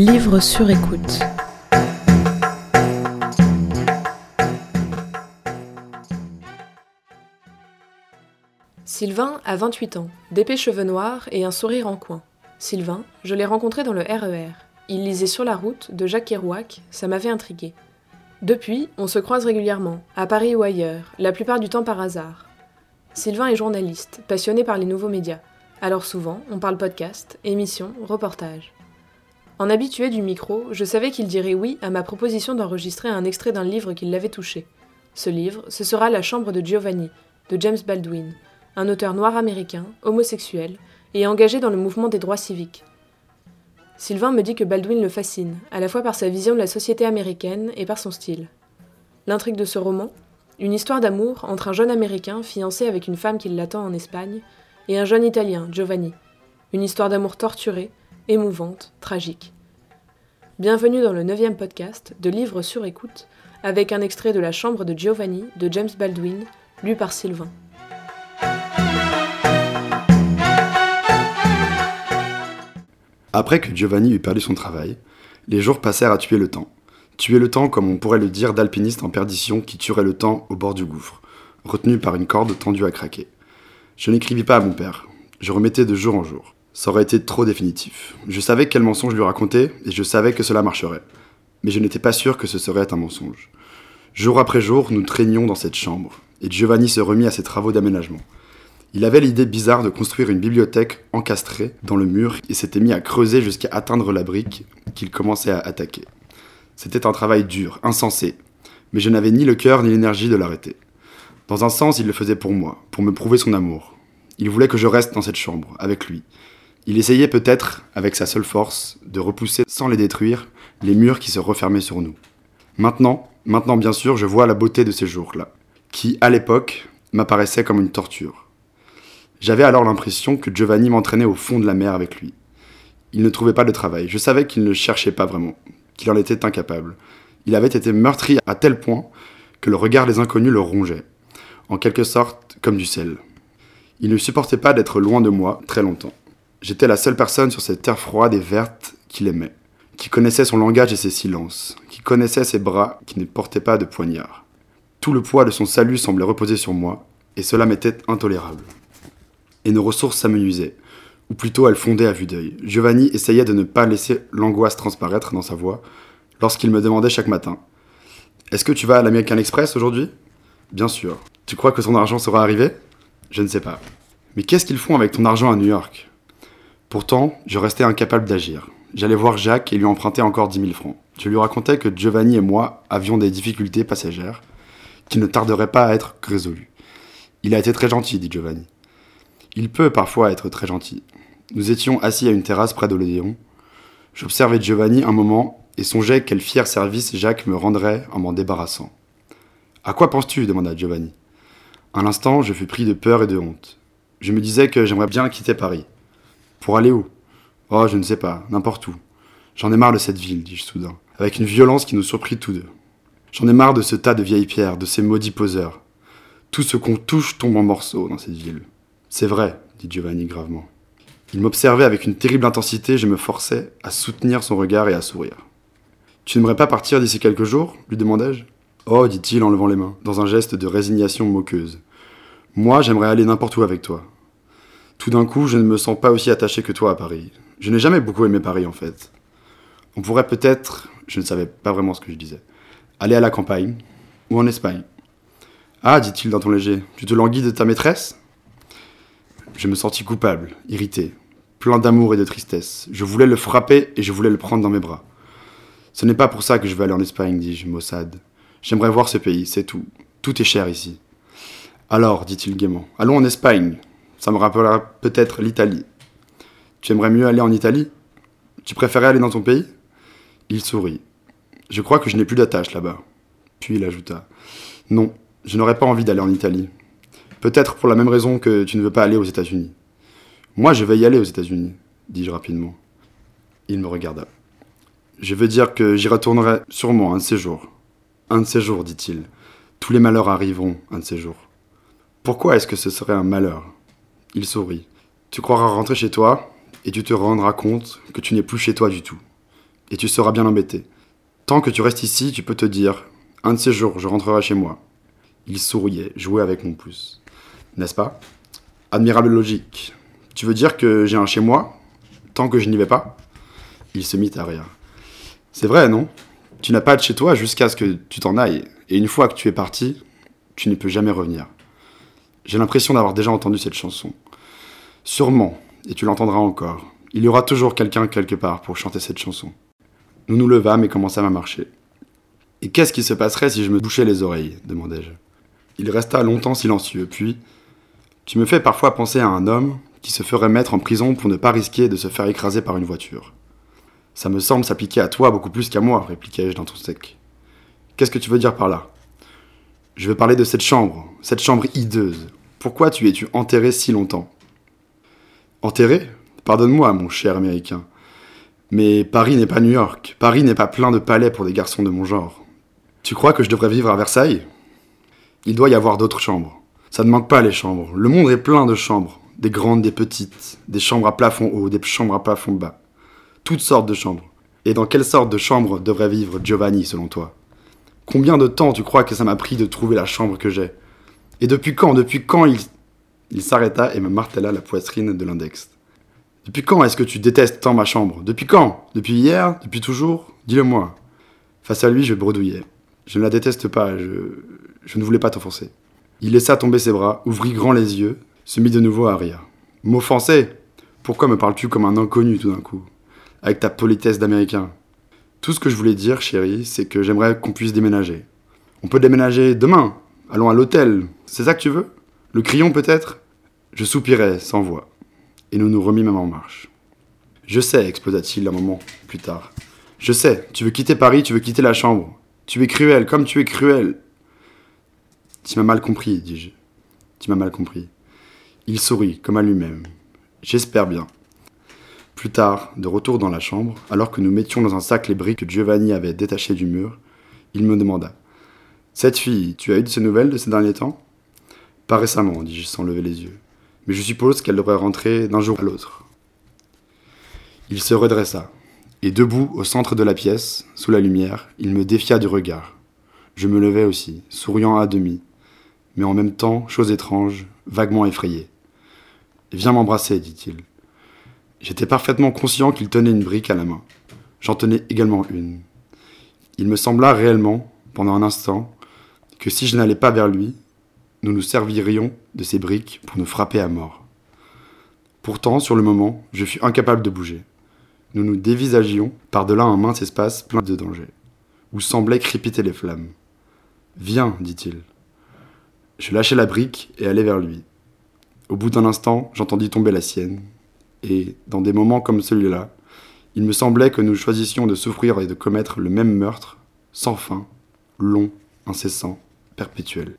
Livre sur écoute. Sylvain a 28 ans, d'épais cheveux noirs et un sourire en coin. Sylvain, je l'ai rencontré dans le RER. Il lisait Sur la route de Jacques Kerouac, ça m'avait intrigué. Depuis, on se croise régulièrement, à Paris ou ailleurs, la plupart du temps par hasard. Sylvain est journaliste, passionné par les nouveaux médias. Alors souvent, on parle podcast, émissions, reportages. En habitué du micro, je savais qu'il dirait oui à ma proposition d'enregistrer un extrait d'un livre qui l'avait touché. Ce livre, ce sera La Chambre de Giovanni, de James Baldwin, un auteur noir américain, homosexuel, et engagé dans le mouvement des droits civiques. Sylvain me dit que Baldwin le fascine, à la fois par sa vision de la société américaine et par son style. L'intrigue de ce roman Une histoire d'amour entre un jeune Américain fiancé avec une femme qui l'attend en Espagne et un jeune Italien, Giovanni. Une histoire d'amour torturée, émouvante, tragique. Bienvenue dans le neuvième podcast de Livres sur écoute, avec un extrait de La Chambre de Giovanni de James Baldwin, lu par Sylvain. Après que Giovanni eut perdu son travail, les jours passèrent à tuer le temps. Tuer le temps comme on pourrait le dire d'alpiniste en perdition qui tuerait le temps au bord du gouffre, retenu par une corde tendue à craquer. Je n'écrivis pas à mon père, je remettais de jour en jour. Ça aurait été trop définitif. Je savais quel mensonge lui raconter et je savais que cela marcherait. Mais je n'étais pas sûr que ce serait un mensonge. Jour après jour, nous traînions dans cette chambre, et Giovanni se remit à ses travaux d'aménagement. Il avait l'idée bizarre de construire une bibliothèque encastrée dans le mur et s'était mis à creuser jusqu'à atteindre la brique qu'il commençait à attaquer. C'était un travail dur, insensé, mais je n'avais ni le cœur ni l'énergie de l'arrêter. Dans un sens, il le faisait pour moi, pour me prouver son amour. Il voulait que je reste dans cette chambre, avec lui. Il essayait peut-être, avec sa seule force, de repousser sans les détruire les murs qui se refermaient sur nous. Maintenant, maintenant bien sûr, je vois la beauté de ces jours-là, qui, à l'époque, m'apparaissaient comme une torture. J'avais alors l'impression que Giovanni m'entraînait au fond de la mer avec lui. Il ne trouvait pas de travail. Je savais qu'il ne cherchait pas vraiment, qu'il en était incapable. Il avait été meurtri à tel point que le regard des inconnus le rongeait, en quelque sorte comme du sel. Il ne supportait pas d'être loin de moi très longtemps. J'étais la seule personne sur cette terre froide et verte qu'il aimait, qui connaissait son langage et ses silences, qui connaissait ses bras qui ne portaient pas de poignard. Tout le poids de son salut semblait reposer sur moi, et cela m'était intolérable et nos ressources s'amenuisaient, ou plutôt elles fondaient à vue d'œil. Giovanni essayait de ne pas laisser l'angoisse transparaître dans sa voix lorsqu'il me demandait chaque matin Est-ce que tu vas à l'American Express aujourd'hui? Bien sûr. Tu crois que ton argent sera arrivé? Je ne sais pas. Mais qu'est-ce qu'ils font avec ton argent à New York? Pourtant, je restais incapable d'agir. J'allais voir Jacques et lui emprunter encore 10 000 francs. Je lui racontais que Giovanni et moi avions des difficultés passagères qui ne tarderaient pas à être résolues. Il a été très gentil, dit Giovanni. Il peut parfois être très gentil. Nous étions assis à une terrasse près de l'Odéon. J'observais Giovanni un moment et songeais quel fier service Jacques me rendrait en m'en débarrassant. À quoi penses-tu? demanda Giovanni. Un instant, je fus pris de peur et de honte. Je me disais que j'aimerais bien quitter Paris. Pour aller où? Oh, je ne sais pas, n'importe où. J'en ai marre de cette ville, dis-je soudain, avec une violence qui nous surprit tous deux. J'en ai marre de ce tas de vieilles pierres, de ces maudits poseurs. Tout ce qu'on touche tombe en morceaux dans cette ville. C'est vrai, dit Giovanni gravement. Il m'observait avec une terrible intensité je me forçais à soutenir son regard et à sourire. Tu n'aimerais pas partir d'ici quelques jours? lui demandai-je. Oh, dit-il en levant les mains, dans un geste de résignation moqueuse. Moi, j'aimerais aller n'importe où avec toi. Tout d'un coup, je ne me sens pas aussi attaché que toi à Paris. Je n'ai jamais beaucoup aimé Paris, en fait. On pourrait peut-être, je ne savais pas vraiment ce que je disais, aller à la campagne ou en Espagne. Ah, dit-il d'un ton léger, tu te languis de ta maîtresse? Je me sentis coupable, irrité, plein d'amour et de tristesse. Je voulais le frapper et je voulais le prendre dans mes bras. Ce n'est pas pour ça que je veux aller en Espagne, dis-je, maussade. J'aimerais voir ce pays, c'est tout. Tout est cher ici. Alors, dit-il gaiement, allons en Espagne. Ça me rappellera peut-être l'Italie. Tu aimerais mieux aller en Italie? Tu préférais aller dans ton pays? Il sourit. Je crois que je n'ai plus d'attache là-bas. Puis il ajouta Non, je n'aurais pas envie d'aller en Italie. Peut-être pour la même raison que tu ne veux pas aller aux États-Unis. Moi, je vais y aller aux États-Unis, dis-je rapidement. Il me regarda. Je veux dire que j'y retournerai sûrement un de ces jours. Un de ces jours, dit-il. Tous les malheurs arriveront un de ces jours. Pourquoi est-ce que ce serait un malheur? Il sourit. Tu croiras rentrer chez toi et tu te rendras compte que tu n'es plus chez toi du tout. et tu seras bien embêté. Tant que tu restes ici, tu peux te dire un de ces jours, je rentrerai chez moi. Il souriait, jouait avec mon pouce. N'est-ce pas? Admirable logique. Tu veux dire que j'ai un chez moi? Tant que je n'y vais pas? Il se mit à rire. C'est vrai, non? Tu n'as pas de chez toi jusqu'à ce que tu t'en ailles, et une fois que tu es parti, tu ne peux jamais revenir. J'ai l'impression d'avoir déjà entendu cette chanson. Sûrement, et tu l'entendras encore. Il y aura toujours quelqu'un quelque part pour chanter cette chanson. Nous nous levâmes et commençâmes à marcher. Et qu'est-ce qui se passerait si je me bouchais les oreilles? demandai-je. Il resta longtemps silencieux, puis Tu me fais parfois penser à un homme qui se ferait mettre en prison pour ne pas risquer de se faire écraser par une voiture. Ça me semble s'appliquer à toi beaucoup plus qu'à moi, répliquai-je d'un ton sec. Qu'est-ce que tu veux dire par là? Je veux parler de cette chambre, cette chambre hideuse. Pourquoi tu es-tu enterré si longtemps? Enterré? Pardonne-moi, mon cher américain. Mais Paris n'est pas New York. Paris n'est pas plein de palais pour des garçons de mon genre. Tu crois que je devrais vivre à Versailles? Il doit y avoir d'autres chambres. Ça ne manque pas les chambres. Le monde est plein de chambres. Des grandes, des petites. Des chambres à plafond haut, des chambres à plafond bas. Toutes sortes de chambres. Et dans quelle sorte de chambre devrait vivre Giovanni selon toi? Combien de temps tu crois que ça m'a pris de trouver la chambre que j'ai? Et depuis quand Depuis quand il... Il s'arrêta et me martela la poitrine de l'index? Depuis quand est-ce que tu détestes tant ma chambre? Depuis quand? Depuis hier? Depuis toujours? Dis-le-moi. Face à lui, je bredouillais. Je ne la déteste pas, je, je ne voulais pas t'offenser. Il laissa tomber ses bras, ouvrit grand les yeux, se mit de nouveau à rire. M'offenser? Pourquoi me parles-tu comme un inconnu tout d'un coup? Avec ta politesse d'américain. Tout ce que je voulais dire, chérie, c'est que j'aimerais qu'on puisse déménager. On peut déménager demain. Allons à l'hôtel. C'est ça que tu veux? Le crayon peut-être? Je soupirais, sans voix et nous nous remîmes en marche. Je sais, explosa-t-il un moment plus tard. Je sais, tu veux quitter Paris, tu veux quitter la chambre. Tu es cruel, comme tu es cruel. Tu m'as mal compris, dis-je. Tu m'as mal compris. Il sourit, comme à lui-même. J'espère bien. Plus tard, de retour dans la chambre, alors que nous mettions dans un sac les briques que Giovanni avait détachées du mur, il me demanda Cette fille, tu as eu de ses nouvelles de ces derniers temps? Pas récemment, dis-je sans lever les yeux mais je suppose qu'elle devrait rentrer d'un jour à l'autre. Il se redressa, et debout au centre de la pièce, sous la lumière, il me défia du regard. Je me levai aussi, souriant à demi, mais en même temps, chose étrange, vaguement effrayé. Viens m'embrasser, dit-il. J'étais parfaitement conscient qu'il tenait une brique à la main. J'en tenais également une. Il me sembla réellement, pendant un instant, que si je n'allais pas vers lui, nous nous servirions de ces briques pour nous frapper à mort. Pourtant, sur le moment, je fus incapable de bouger. Nous nous dévisagions par-delà un mince espace plein de dangers, où semblaient crépiter les flammes. Viens, dit-il. Je lâchai la brique et allai vers lui. Au bout d'un instant, j'entendis tomber la sienne, et, dans des moments comme celui-là, il me semblait que nous choisissions de souffrir et de commettre le même meurtre, sans fin, long, incessant, perpétuel.